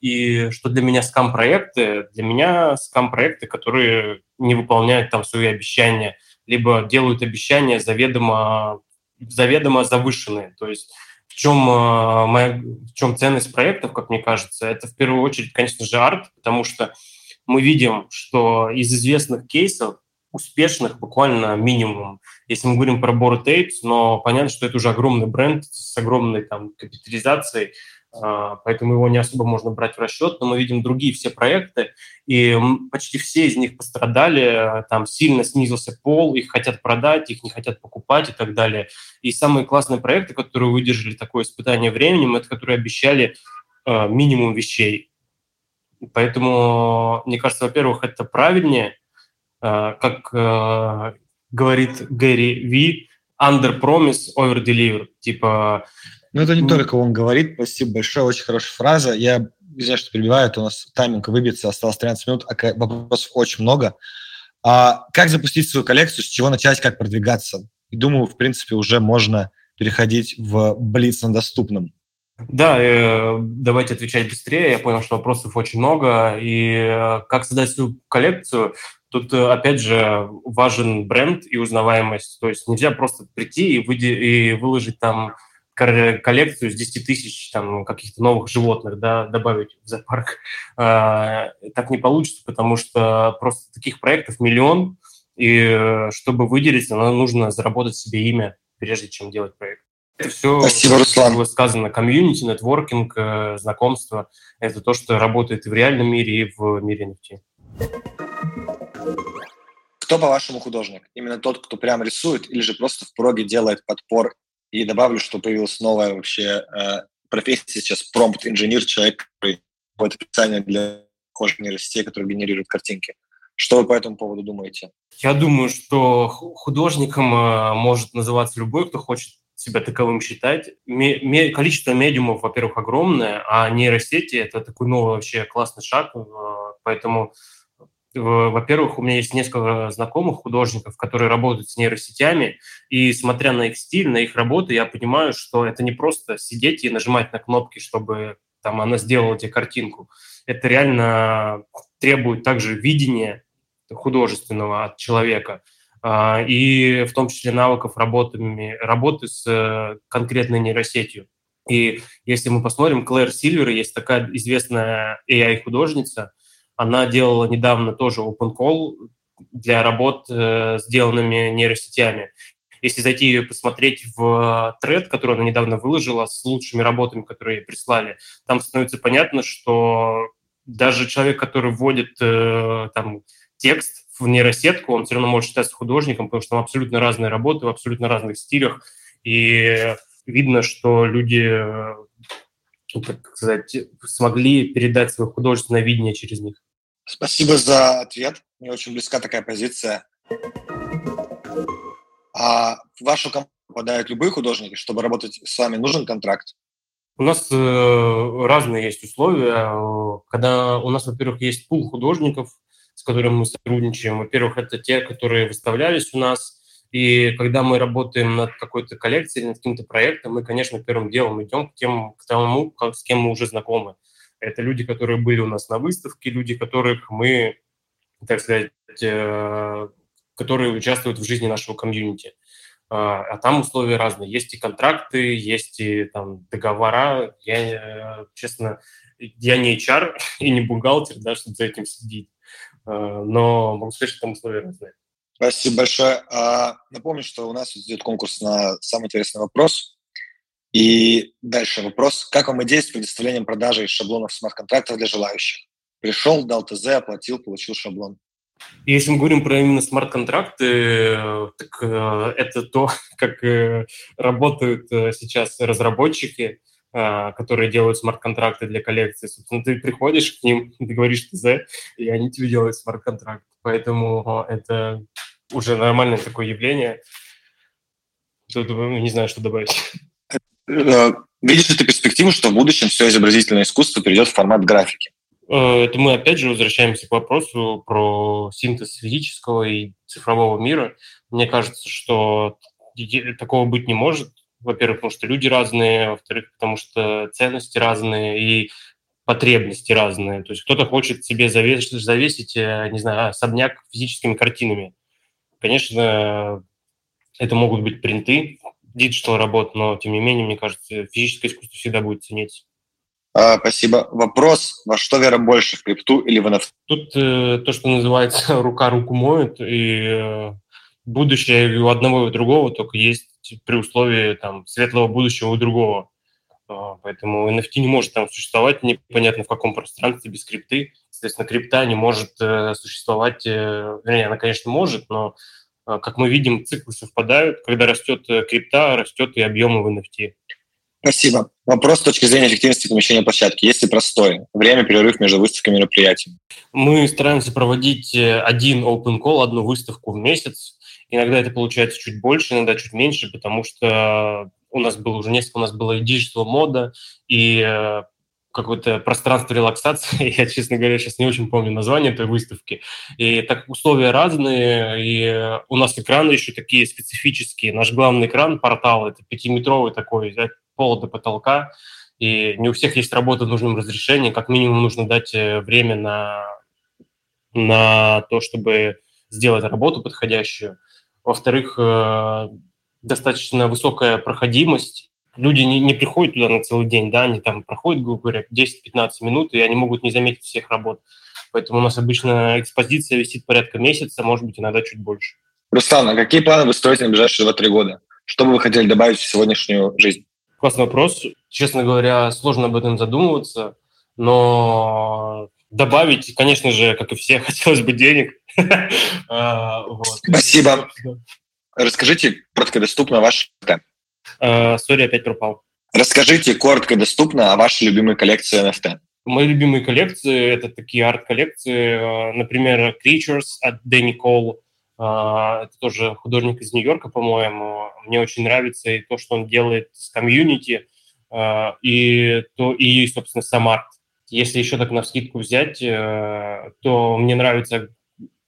и что для меня скам-проекты? Для меня скам-проекты, которые не выполняют там свои обещания, либо делают обещания заведомо, заведомо завышенные. То есть в чем, а, моя, в чем ценность проектов, как мне кажется? Это в первую очередь, конечно же, арт, потому что мы видим, что из известных кейсов успешных буквально минимум. Если мы говорим про Bored Apes, но понятно, что это уже огромный бренд с огромной там капитализацией, а, поэтому его не особо можно брать в расчет, но мы видим другие все проекты, и почти все из них пострадали, там сильно снизился пол, их хотят продать, их не хотят покупать и так далее. И самые классные проекты, которые выдержали такое испытание временем, это которые обещали а, минимум вещей. Поэтому, мне кажется, во-первых, это правильнее, а, как говорит Гэри Ви, under promise, over deliver. Типа ну, это не только он говорит. Спасибо большое, очень хорошая фраза. Я извиняюсь, что перебиваю, у нас тайминг выбьется, осталось 13 минут, а вопросов очень много. А как запустить свою коллекцию, с чего начать, как продвигаться? И думаю, в принципе, уже можно переходить в блиц на доступном. Да, э, давайте отвечать быстрее. Я понял, что вопросов очень много. И э, как создать свою коллекцию? Тут, э, опять же, важен бренд и узнаваемость. То есть нельзя просто прийти и, выйти, и выложить там коллекцию с 10 тысяч там, каких-то новых животных да, добавить в зоопарк. А, так не получится, потому что просто таких проектов миллион, и э, чтобы выделиться, нам нужно заработать себе имя, прежде чем делать проект. Это все Спасибо, Руслан. было сказано. Комьюнити, нетворкинг, э, знакомство. Это то, что работает и в реальном мире, и в мире NFT. Кто, по-вашему, художник? Именно тот, кто прям рисует, или же просто в проге делает подпор и добавлю, что появилась новая вообще э, профессия сейчас промпт-инженер, человек, который какое-то описание для художественных нейросетей, который генерирует картинки. Что вы по этому поводу думаете? Я думаю, что художником э, может называться любой, кто хочет себя таковым считать. Количество медиумов, во-первых, огромное, а нейросети – это такой новый вообще классный шаг, э, поэтому во-первых, у меня есть несколько знакомых художников, которые работают с нейросетями, и смотря на их стиль, на их работу, я понимаю, что это не просто сидеть и нажимать на кнопки, чтобы там она сделала тебе картинку. Это реально требует также видения художественного от человека, а, и в том числе навыков работы, работы с э, конкретной нейросетью. И если мы посмотрим, Клэр Сильвер, есть такая известная AI-художница, она делала недавно тоже open call для работ, э, сделанными нейросетями. Если зайти и посмотреть в тред, который она недавно выложила с лучшими работами, которые ей прислали, там становится понятно, что даже человек, который вводит э, там, текст в нейросетку, он все равно может считаться художником, потому что там абсолютно разные работы в абсолютно разных стилях. И видно, что люди, э, так сказать, смогли передать свое художественное видение через них. Спасибо за ответ. Мне очень близка такая позиция. А в вашу компанию попадают любые художники, чтобы работать с вами, нужен контракт? У нас э, разные есть условия. Когда у нас, во-первых, есть пул художников, с которыми мы сотрудничаем. Во-первых, это те, которые выставлялись у нас. И когда мы работаем над какой-то коллекцией, над каким-то проектом, мы, конечно, первым делом идем к тем, к тому, как, с кем мы уже знакомы. Это люди, которые были у нас на выставке, люди, которых мы, так сказать, э, которые участвуют в жизни нашего комьюнити. А, а там условия разные. Есть и контракты, есть и там договора. Я, э, честно, я не HR и не бухгалтер, да, чтобы за этим следить. А, но могу сказать, что там условия разные. Спасибо большое. А, напомню, что у нас идет конкурс на самый интересный вопрос. И дальше вопрос. Как вам идея с предоставлением продажи шаблонов смарт-контрактов для желающих? Пришел, дал ТЗ, оплатил, получил шаблон. Если мы говорим про именно смарт-контракты, так э, это то, как э, работают э, сейчас разработчики, которые делают смарт-контракты для коллекции. Собственно, ты приходишь к ним, ты говоришь ТЗ, и они тебе делают смарт-контракт. Поэтому это уже нормальное такое явление. Тут не знаю, что добавить. Э, видишь ли ты перспективу, что в будущем все изобразительное искусство перейдет в формат графики? Э, это мы опять же возвращаемся к вопросу про синтез физического и цифрового мира. Мне кажется, что такого быть не может. Во-первых, потому что люди разные, во-вторых, потому что ценности разные и потребности разные. То есть кто-то хочет себе завесить, завесить, э, не знаю, особняк физическими картинами. Конечно, это могут быть принты, digital работ, но тем не менее, мне кажется, физическое искусство всегда будет цениться. А, спасибо. Вопрос, во что вера больше, в крипту или в NFT? Тут э, то, что называется рука руку моет, и э, будущее у одного и у другого только есть при условии там, светлого будущего у другого. А, поэтому NFT не может там существовать непонятно в каком пространстве без крипты. Соответственно, крипта не может э, существовать, э, вернее, она, конечно, может, но, как мы видим, циклы совпадают. Когда растет э, крипта, растет и объемы в NFT. Спасибо. Вопрос с точки зрения эффективности помещения площадки. Есть ли простой? Время, перерыв между выставками и мероприятиями. Мы стараемся проводить э, один open call, одну выставку в месяц. Иногда это получается чуть больше, иногда чуть меньше, потому что у нас было уже несколько, у нас было и digital мода, и э, какое-то пространство релаксации. Я, честно говоря, сейчас не очень помню название этой выставки. И так условия разные, и у нас экраны еще такие специфические. Наш главный экран, портал, это пятиметровый такой, пола до потолка, и не у всех есть работа в нужном разрешении, как минимум нужно дать э, время на, на то, чтобы сделать работу подходящую. Во-вторых, э, достаточно высокая проходимость. Люди не, не приходят туда на целый день, да, они там проходят, грубо говоря, 10-15 минут, и они могут не заметить всех работ. Поэтому у нас обычно экспозиция висит порядка месяца, может быть, иногда чуть больше. Руслан, а какие планы вы строите на ближайшие 2-3 года? Что бы вы хотели добавить в сегодняшнюю жизнь? Классный вопрос. Честно говоря, сложно об этом задумываться, но добавить, конечно же, как и все, хотелось бы денег. А, Спасибо. Расскажите коротко доступно ваш сори, опять пропал. Расскажите коротко доступно о вашей любимой коллекции NFT. Мои любимые коллекции – это такие арт-коллекции, а, например, Creatures от Дэнни Кол, а, это тоже художник из Нью-Йорка, по-моему. Мне очень нравится и то, что он делает с комьюнити, а, и, то, и, собственно, сам арт. Если еще так на скидку взять, э, то мне нравится,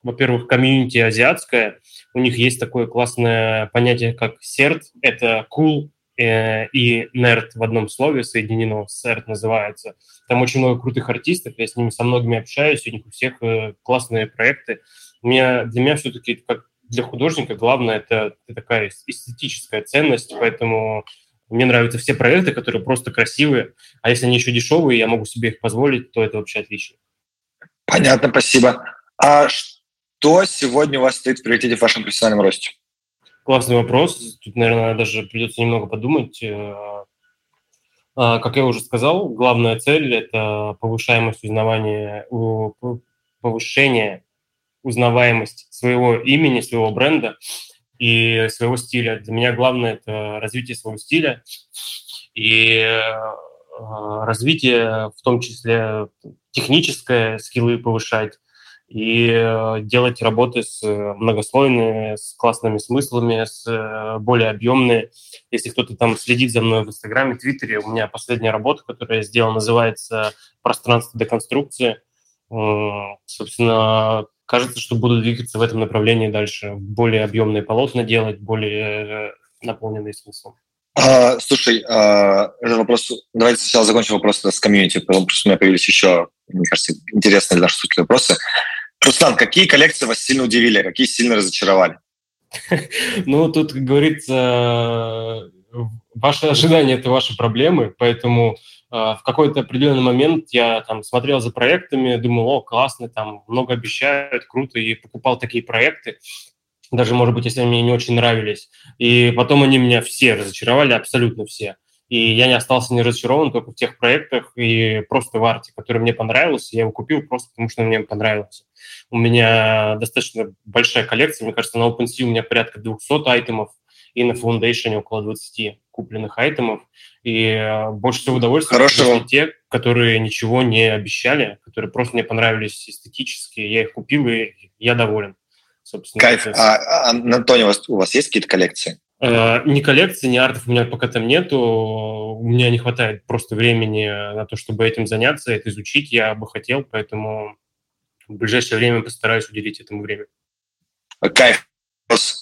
во-первых, комьюнити азиатское. У них есть такое классное понятие, как серт. Это cool э, и nerd в одном слове соединено. Серт называется. Там очень много крутых артистов. Я с ними со многими общаюсь. У них у всех э, классные проекты меня, для меня все-таки, как для художника, главное это, это такая эстетическая ценность, поэтому мне нравятся все проекты, которые просто красивые, а если они еще дешевые, я могу себе их позволить, то это вообще отлично. Понятно, спасибо. А что сегодня у вас стоит в приоритете в вашем профессиональном росте? Классный вопрос. Тут, наверное, даже придется немного подумать. Э, а, как я уже сказал, главная цель – это повышаемость узнавания, повышение узнаваемость своего имени, своего бренда и своего стиля. Для меня главное – это развитие своего стиля и э, развитие, в том числе техническое, скиллы повышать, и э, делать работы с многослойными, с классными смыслами, с э, более объемные. Если кто-то там следит за мной в Инстаграме, Твиттере, у меня последняя работа, которую я сделал, называется «Пространство деконструкции». Собственно, кажется, что буду двигаться в этом направлении дальше, более объемные полотна делать, более э, наполненные смыслом. А, слушай, а, этот вопрос, давайте сначала закончим вопрос с комьюнити, потому что у меня появились еще, мне кажется, интересные для наших вопросы. Руслан, какие коллекции вас сильно удивили, какие сильно разочаровали? Ну, тут, как говорится, ваши ожидания – это ваши проблемы, поэтому а, в какой-то определенный момент я там смотрел за проектами, думал, о, классно, там много обещают, круто, и покупал такие проекты, даже, может быть, если они мне не очень нравились. И потом они меня все разочаровали, абсолютно все. И я не остался не разочарован только в тех проектах и просто в арте, который мне понравился. Я его купил просто потому, что он мне понравился. У меня достаточно большая коллекция. Мне кажется, на OpenSea у меня порядка 200 айтемов и на Foundation около 20 купленных айтемов. И э, больше всего удовольствия Хорошего. те, которые ничего не обещали, которые просто мне понравились эстетически. Я их купил, и я доволен. Собственно, Кайф. Это... А, а, Антоний, у вас, у вас есть какие-то коллекции? Uh, ни коллекции, ни артов у меня пока там нету. У меня не хватает просто времени на то, чтобы этим заняться, это изучить. Я бы хотел, поэтому в ближайшее время постараюсь уделить этому время. Кайф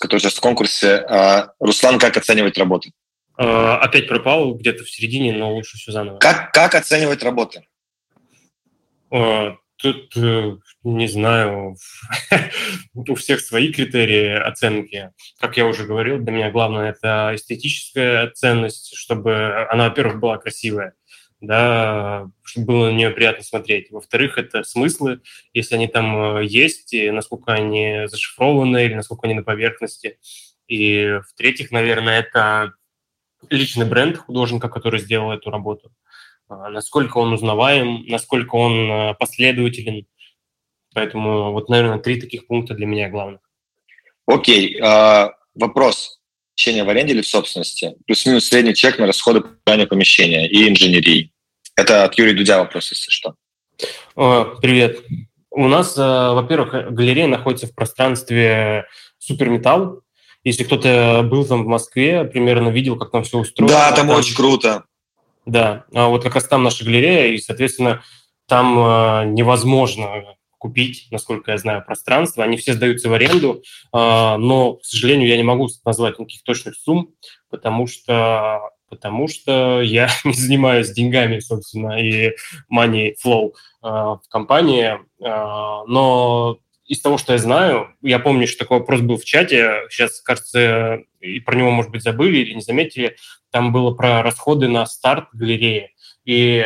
который сейчас в конкурсе. А, Руслан, как оценивать работу? А, опять пропал где-то в середине, но лучше все заново. Как, как оценивать работы? Тут, э, не знаю, у всех свои критерии оценки. Как я уже говорил, для меня главное – это эстетическая ценность, чтобы она, во-первых, была красивая. да, чтобы было на нее приятно смотреть. Во-вторых, это смыслы, если они там э, есть, и насколько они зашифрованы или насколько они на поверхности. И в-третьих, наверное, это личный бренд художника, который сделал эту работу. Насколько он узнаваем, насколько он э, последователен. Поэтому вот, наверное, три таких пункта для меня главных. Окей. Uh, вопрос. Помещение в аренде или в собственности? Плюс-минус средний чек на расходы по помещения и инженерии. Это от Юрия Дудя вопрос, если что. Привет. У нас, э, во-первых, галерея находится в пространстве Суперметалл. Если кто-то был там в Москве, примерно видел, как там все устроено. Да, там, там очень круто. Да, а вот как раз там наша галерея, и, соответственно, там э, невозможно купить, насколько я знаю, пространство. Они все сдаются в аренду, а, но, к сожалению, я не могу назвать никаких точных сумм, потому что потому что я не занимаюсь деньгами, собственно, и money flow а, в компании. А, но из того, что я знаю, я помню, что такой вопрос был в чате, сейчас, кажется, и про него, может быть, забыли или не заметили, там было про расходы на старт галереи. И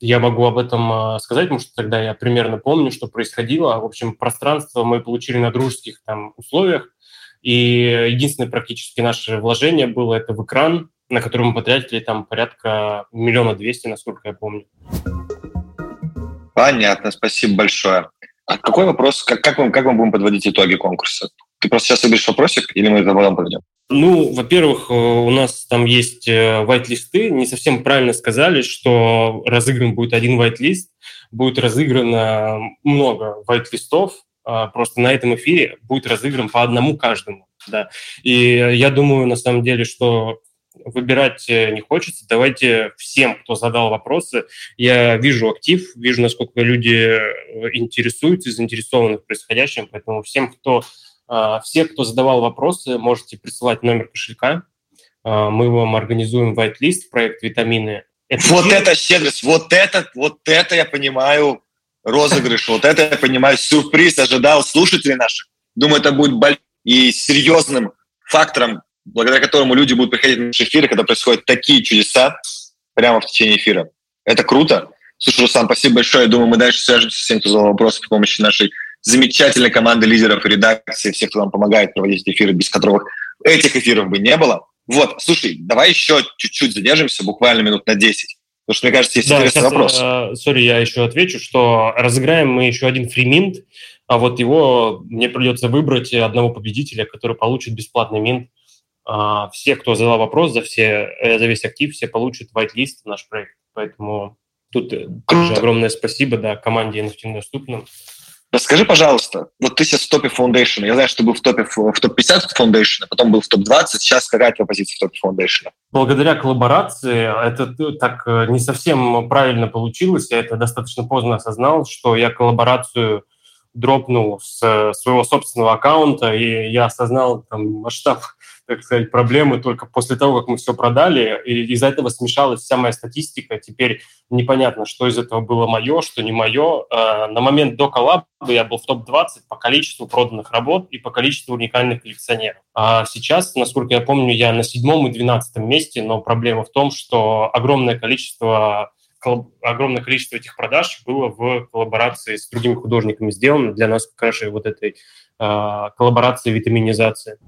я могу об этом сказать, потому что тогда я примерно помню, что происходило. В общем, пространство мы получили на дружеских там условиях, и единственное практически наше вложение было это в экран, на который мы потратили там порядка миллиона двести, насколько я помню. Понятно, спасибо большое. А какой вопрос, как, как, мы, как мы будем подводить итоги конкурса? Ты просто сейчас выберешь вопросик, или мы это потом подведем? Ну, во-первых, э, у нас там есть вайт-листы. Не совсем правильно сказали, что разыгран будет один вайт-лист. Будет разыграно много вайт-листов. А просто на этом эфире будет разыгран по одному каждому. Да. И я думаю, на самом деле, что выбирать э, не хочется. Давайте всем, кто задал вопросы, я вижу актив, вижу, насколько люди э, интересуются и заинтересованы в происходящем, поэтому всем, кто, а, все, кто задавал вопросы, можете присылать номер кошелька, мы вам организуем white-лист в проект «Витамины». Это вот чир... это щедрость, вот это, вот это я понимаю розыгрыш, вот это я понимаю сюрприз, ожидал слушателей наших. Думаю, это будет большим и серьезным фактором благодаря которому люди будут приходить на наши эфиры, когда происходят такие чудеса прямо в течение эфира. Это круто. Слушай, Руслан, спасибо большое. Я думаю, мы дальше свяжемся с тем, кто задал вопросы при помощи нашей замечательной команды лидеров и редакции, всех, кто нам помогает проводить эфиры, без которых этих эфиров бы не было. Вот, слушай, давай еще чуть-чуть задержимся, буквально минут на 10. Потому что, мне кажется, есть да, интересный сейчас, вопрос. Э, сори, я еще отвечу, что разыграем мы еще один фриминт, а вот его мне придется выбрать одного победителя, который получит бесплатный минт все, кто задал вопрос, за, все, э, за весь актив, все получат white-лист в наш проект. Поэтому тут э, тоже огромное спасибо да, команде NFT доступным. Расскажи, пожалуйста, вот ты сейчас в топе Foundation. Я знаю, что ты был в топе в топ-50 Foundation, а потом был в топ-20. Сейчас какая твоя позиция в топе Foundation? Благодаря коллаборации это так э, не совсем правильно получилось. Я это достаточно поздно осознал, что я коллаборацию дропнул с своего собственного аккаунта, и я осознал там, масштаб так сказать, проблемы только после того, как мы все продали, и из-за этого смешалась вся моя статистика. Теперь непонятно, что из этого было мое, что не мое. А, на момент до коллаба я был в топ-20 по количеству проданных работ и по количеству уникальных коллекционеров. А сейчас, насколько я помню, я на седьмом и двенадцатом месте, но проблема в том, что огромное количество огромное количество этих продаж было в коллаборации с другими художниками сделано для нас раз вот этой э, коллаборации витаминизации.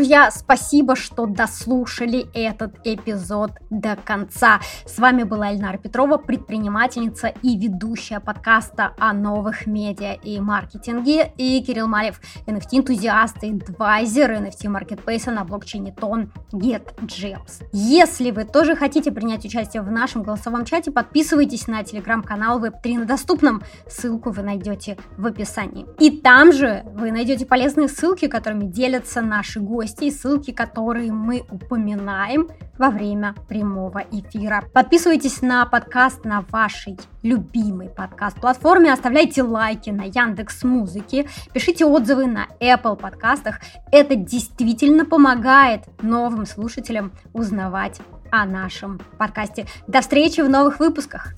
Друзья, спасибо, что дослушали этот эпизод до конца. С вами была Эльнара Петрова, предпринимательница и ведущая подкаста о новых медиа и маркетинге, и Кирилл Малев, NFT-энтузиаст и адвайзер NFT-маркетплейса на блокчейне Тон GetJems. Если вы тоже хотите принять участие в нашем голосовом чате, подписывайтесь на телеграм-канал Web3 на доступном. Ссылку вы найдете в описании. И там же вы найдете полезные ссылки, которыми делятся наши гости гостей, ссылки которые мы упоминаем во время прямого эфира. Подписывайтесь на подкаст на вашей любимой подкаст-платформе, оставляйте лайки на Яндекс Музыке, пишите отзывы на Apple подкастах. Это действительно помогает новым слушателям узнавать о нашем подкасте. До встречи в новых выпусках!